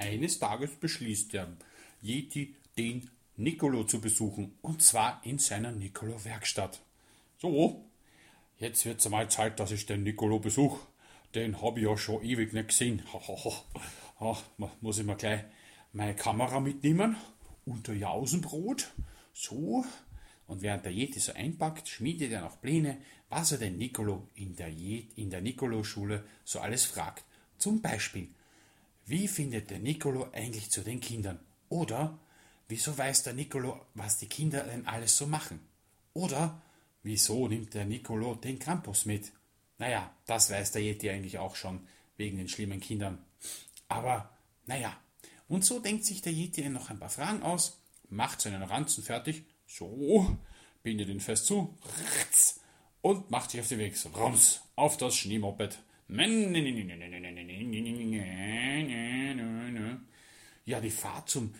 Eines Tages beschließt der Yeti, den Nicolo zu besuchen, und zwar in seiner Nicolo-Werkstatt. So, jetzt wird's einmal Zeit, dass ich den Nicolo besuche. Den habe ich ja schon ewig nicht gesehen. Muss ich mal gleich meine Kamera mitnehmen und ein Jausenbrot. So. Und während der Yeti so einpackt, schmiedet er noch Pläne, was er den Nicolo in der, in der Nicolo-Schule so alles fragt. Zum Beispiel, wie findet der Nicolo eigentlich zu den Kindern? Oder wieso weiß der Nicolo, was die Kinder denn alles so machen? Oder wieso nimmt der Nicolo den Krampus mit? Naja, das weiß der Yeti eigentlich auch schon, wegen den schlimmen Kindern. Aber, naja, und so denkt sich der Yeti noch ein paar Fragen aus, macht seinen Ranzen fertig, so, bindet ihn fest zu, und macht sich auf den Weg, rums, auf das Schneemoped. Ja, die Fahrt zum,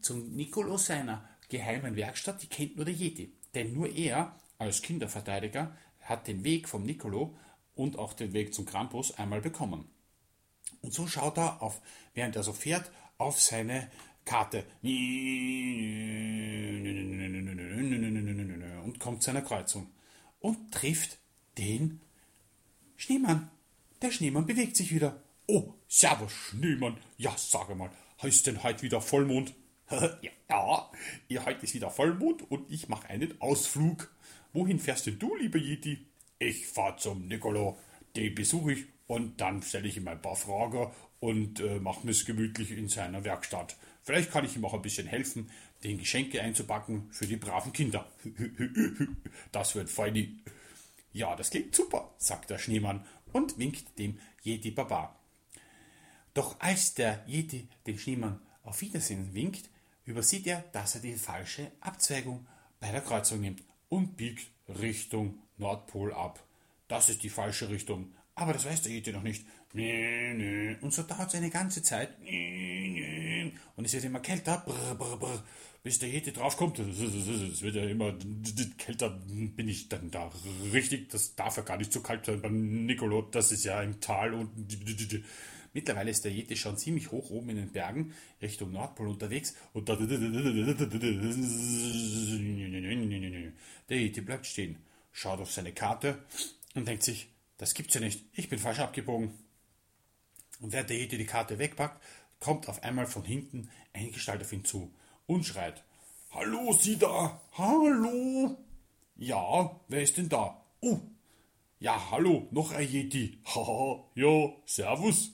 zum Nicolo seiner geheimen Werkstatt, die kennt nur der Yeti. Denn nur er, als Kinderverteidiger, hat den Weg vom Nicolo und auch den Weg zum Krampus einmal bekommen. Und so schaut er auf, während er so fährt, auf seine Karte und kommt zu einer Kreuzung und trifft den Schneemann. Der Schneemann bewegt sich wieder. Oh, servus Schneemann. Ja, sage mal, heißt denn heute wieder Vollmond? ja, ja, heute ist wieder Vollmond und ich mache einen Ausflug. Wohin fährst denn du, lieber Yeti? Ich fahr zum Nicolo. Den besuche ich und dann stelle ich ihm ein paar Fragen und äh, mache es gemütlich in seiner Werkstatt. Vielleicht kann ich ihm auch ein bisschen helfen, den Geschenke einzupacken für die braven Kinder. das wird feini. Ja, das klingt super, sagt der Schneemann und winkt dem Yeti Baba. Doch als der Yeti den Schneemann auf Wiedersehen winkt, übersieht er, dass er die falsche Abzweigung bei der Kreuzung nimmt und biegt Richtung Nordpol ab. Das ist die falsche Richtung. Aber das weiß der Yeti noch nicht. Und so dauert es eine ganze Zeit. Und es wird immer kälter, bis der Yeti draufkommt. Es wird ja immer kälter, bin ich dann da richtig. Das darf ja gar nicht so kalt sein beim Nicolo. Das ist ja ein Tal und Mittlerweile ist der Yeti schon ziemlich hoch oben in den Bergen Richtung Nordpol unterwegs und da der Yeti bleibt stehen, schaut auf seine Karte und denkt sich, das gibt's ja nicht, ich bin falsch abgebogen. Und während der Yeti die Karte wegpackt, kommt auf einmal von hinten eine Gestalt auf ihn zu und schreit, Hallo, Sie da! Hallo! Ja, wer ist denn da? Oh, ja, hallo, noch ein Yeti. Haha, ja, servus.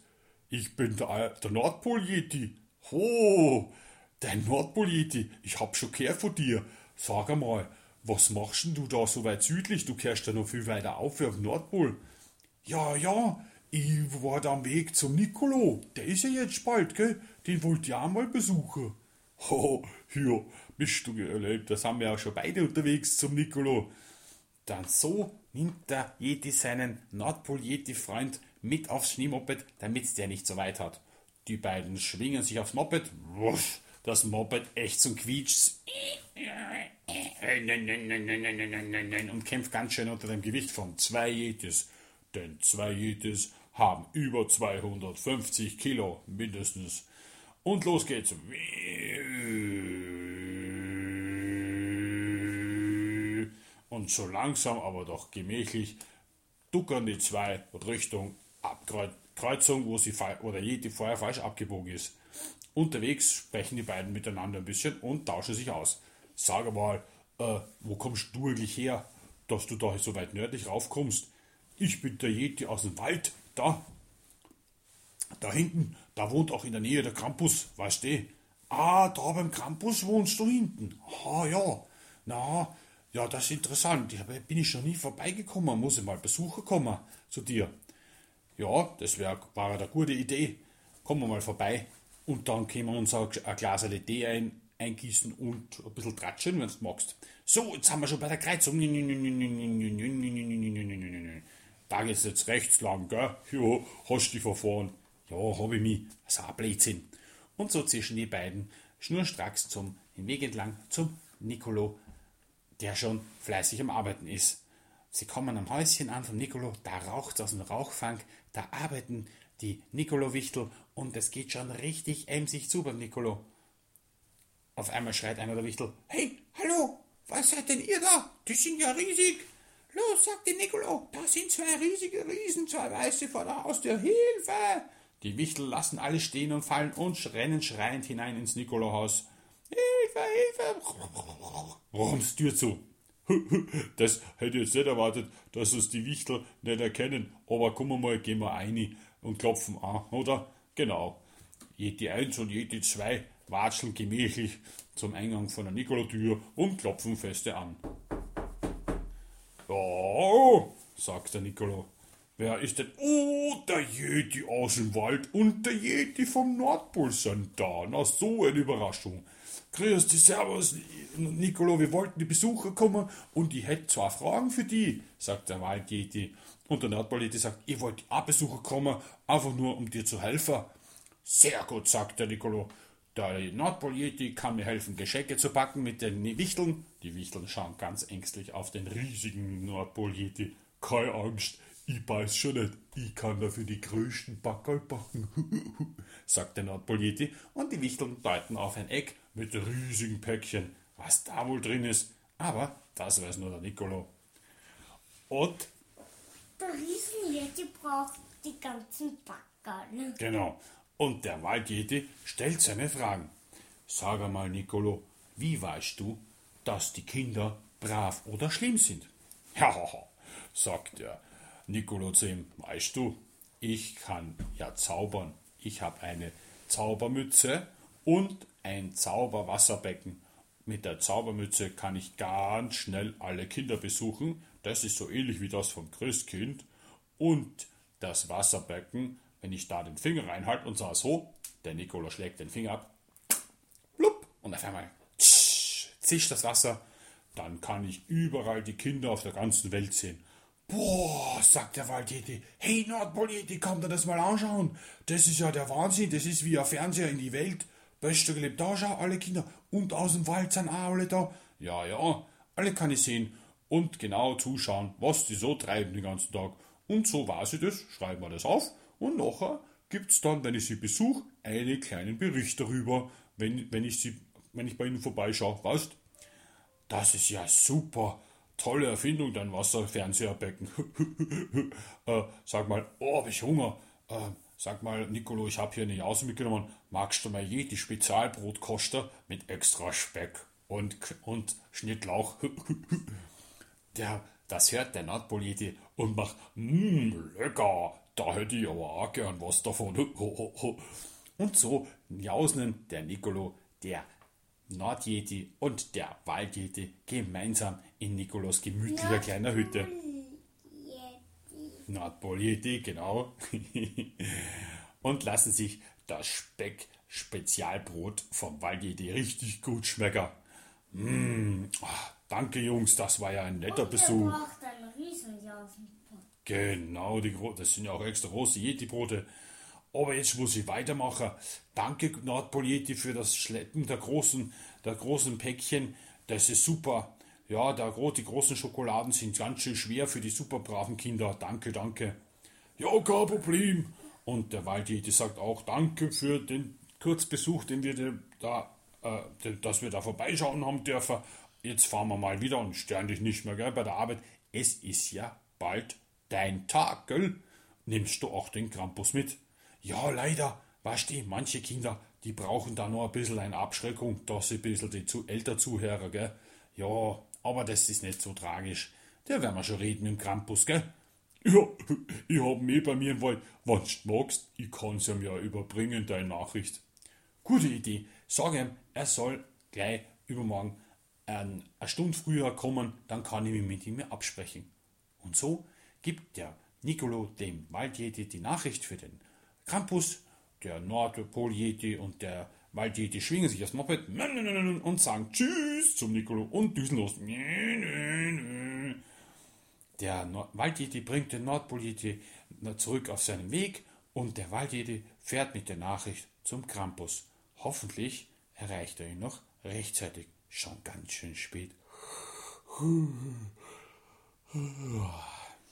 Ich bin der, der Nordpol-Yeti. Ho, dein Nordpol-Yeti. Ich hab schon gehört von dir. Sag einmal, was machst denn du da so weit südlich? Du kehrst ja noch viel weiter auf wie auf Nordpol. Ja, ja, ich war da am Weg zum Nicolo. Der ist ja jetzt bald, gell? Den wollt ihr auch mal besuchen. Ho, hier, bist du erlebt. Das haben wir auch schon beide unterwegs zum Nicolo. Dann so nimmt der Yeti seinen Nordpol-Yeti-Freund mit aufs Schneemoped, damit der nicht so weit hat. Die beiden schwingen sich aufs Moped. Das Moped echt zum Quietsch und kämpft ganz schön unter dem Gewicht von zwei Yetis. Denn zwei Yetis haben über 250 Kilo mindestens. Und los geht's. Und so langsam, aber doch gemächlich duckern die zwei Richtung Kreuzung, wo, sie, wo der Yeti vorher falsch abgebogen ist. Unterwegs sprechen die beiden miteinander ein bisschen und tauschen sich aus. Sag mal, äh, wo kommst du eigentlich her, dass du da so weit nördlich raufkommst? Ich bin der Yeti aus dem Wald, da. Da hinten, da wohnt auch in der Nähe der Krampus, weißt du? Ah, da beim Krampus wohnst du hinten. Ah, ja. Na, ja, das ist interessant. Da bin ich schon nie vorbeigekommen. Muss ich mal besuchen kommen zu dir. Ja, das wär, war eine gute Idee. Kommen wir mal vorbei. Und dann können wir uns ein, Glas Tee ein, eingießen und ein bisschen tratschen, wenn du magst. So, jetzt haben wir schon bei der Kreuzung. Da geht's jetzt rechts lang, gell? Ja, hast dich verfahren. Ja, hab ich mich. Das ist ein Blödsinn. Und so zwischen die beiden schnurstracks zum den Weg entlang zum Nicolo, der schon fleißig am Arbeiten ist. Sie kommen am Häuschen an von Nicolo, da raucht aus dem Rauchfang, da arbeiten die Nicolo-Wichtel und es geht schon richtig emsig zu beim Nicolo. Auf einmal schreit einer der Wichtel, hey, hallo, was seid denn ihr da? Die sind ja riesig. Los, sagt die Nicolo, da sind zwei riesige Riesen, zwei Weiße vor der Haustür, Hilfe! Die Wichtel lassen alles stehen und fallen und rennen schreiend hinein ins Nicolo-Haus. Hilfe, Hilfe! Rums Tür zu. Das hätte ich jetzt nicht erwartet, dass uns die Wichtel nicht erkennen. Aber kommen wir mal, gehen wir rein und klopfen an, oder? Genau. Jede eins und jede zwei watscheln gemächlich zum Eingang von der Nikolotür und klopfen feste an. Ja, sagt der Nicolo. Wer ist denn? Oh, der Jeti aus dem Wald und der Jeti vom Nordpol sind da. Na, so eine Überraschung. Grüß dich, Servus, Nicolo, wir wollten die Besucher kommen und ich hätte zwei Fragen für die, sagt der Waldjeti. Und der Nordpol-Jeti sagt, ich wollte auch Besucher kommen, einfach nur um dir zu helfen. Sehr gut, sagt der Nicolo. Der Nordpol-Yeti kann mir helfen, Geschenke zu packen mit den Wichteln. Die Wichteln schauen ganz ängstlich auf den riesigen Nordpol-Yeti. Keine Angst, ich weiß schon nicht, ich kann dafür die größten Backerl backen, sagt der Nordpol-Yeti und die Wichteln deuten auf ein Eck mit riesigen Päckchen, was da wohl drin ist. Aber das weiß nur der Nicolo. Und der Riesen-Yeti braucht die ganzen Backerl. Genau. Und der Wald-Yeti stellt seine Fragen. Sag einmal, Nicolo, wie weißt du, dass die Kinder brav oder schlimm sind? Ja, sagt der Nicolo zu ihm, weißt du, ich kann ja zaubern. Ich habe eine Zaubermütze und ein Zauberwasserbecken. Mit der Zaubermütze kann ich ganz schnell alle Kinder besuchen. Das ist so ähnlich wie das vom Christkind. Und das Wasserbecken, wenn ich da den Finger reinhalte und sage so, der Nicolo schlägt den Finger ab, blub, und auf einmal zischt das Wasser, dann kann ich überall die Kinder auf der ganzen Welt sehen. Boah, sagt der Waldjeti. Hey Nordpol-Yeti, komm dir das mal anschauen. Das ist ja der Wahnsinn. Das ist wie ein Fernseher in die Welt. Beste gelebt. Da schau, alle Kinder. Und aus dem Wald sind auch alle da. Ja, ja, alle kann ich sehen. Und genau zuschauen, was die so treiben den ganzen Tag. Und so weiß ich das, schreiben wir das auf. Und nachher gibt's dann, wenn ich sie besuche, einen kleinen Bericht darüber, wenn, wenn, ich, sie, wenn ich bei ihnen vorbeischaue. Weißt Das ist ja super tolle Erfindung, dein Wasserfernseherbecken. äh, sag mal, oh, hab ich Hunger. Äh, sag mal, Nicolo, ich habe hier eine Jause mitgenommen. Magst du mal je die Spezialbrotkoster mit extra Speck und, und Schnittlauch? der, das hört der Nordpol-Yeti und macht, mmm, lecker, da hätte ich aber auch gern was davon. und so jausen der Nicolo, der Nordjeti und der Waldjeti gemeinsam in Nikolos gemütlicher kleiner Hütte. Nordpol-Yeti, genau. und lassen sich das Speck-Spezialbrot vom Waldjeti richtig gut schmecken. Mmh, oh, danke Jungs, das war ja ein netter und Besuch. Genau, die, das sind ja auch extra große Yeti-Brote. Aber jetzt muss ich weitermachen. Danke Nordpolieti für das Schleppen der großen, der großen Päckchen. Das ist super. Ja, der, die großen Schokoladen sind ganz schön schwer für die super braven Kinder. Danke, danke. Ja, kein Problem. Und der Waldjeti sagt auch Danke für den Kurzbesuch, den wir da, äh, dass wir da vorbeischauen haben dürfen. Jetzt fahren wir mal wieder und stören dich nicht mehr gell, bei der Arbeit. Es ist ja bald dein Tag, gell? Nimmst du auch den Krampus mit? Ja, leider, weißt du, manche Kinder, die brauchen da nur ein bisschen eine Abschreckung, dass sie ein bisschen die zu älter Zuhörer, gell? Ja, aber das ist nicht so tragisch. Der werden wir schon reden dem Krampus, gell? Ja, ich hab ihn eh bei mir im Wald. Wenn du magst, ich kann's ihm ja überbringen, deine Nachricht. Gute Idee. Sag ihm, er soll gleich übermorgen eine Stunde früher kommen, dann kann ich mich mit ihm absprechen. Und so gibt der Nicolo dem Waldjeti die Nachricht für den Krampus, der Nordpol-Yeti und der Wald-Yeti schwingen sich das Moped und sagen Tschüss zum Nicolo und düsen los. Der Wald-Yeti bringt den Nordpol-Yeti zurück auf seinen Weg und der Wald-Yeti fährt mit der Nachricht zum Krampus. Hoffentlich erreicht er ihn noch rechtzeitig. Schon ganz schön spät.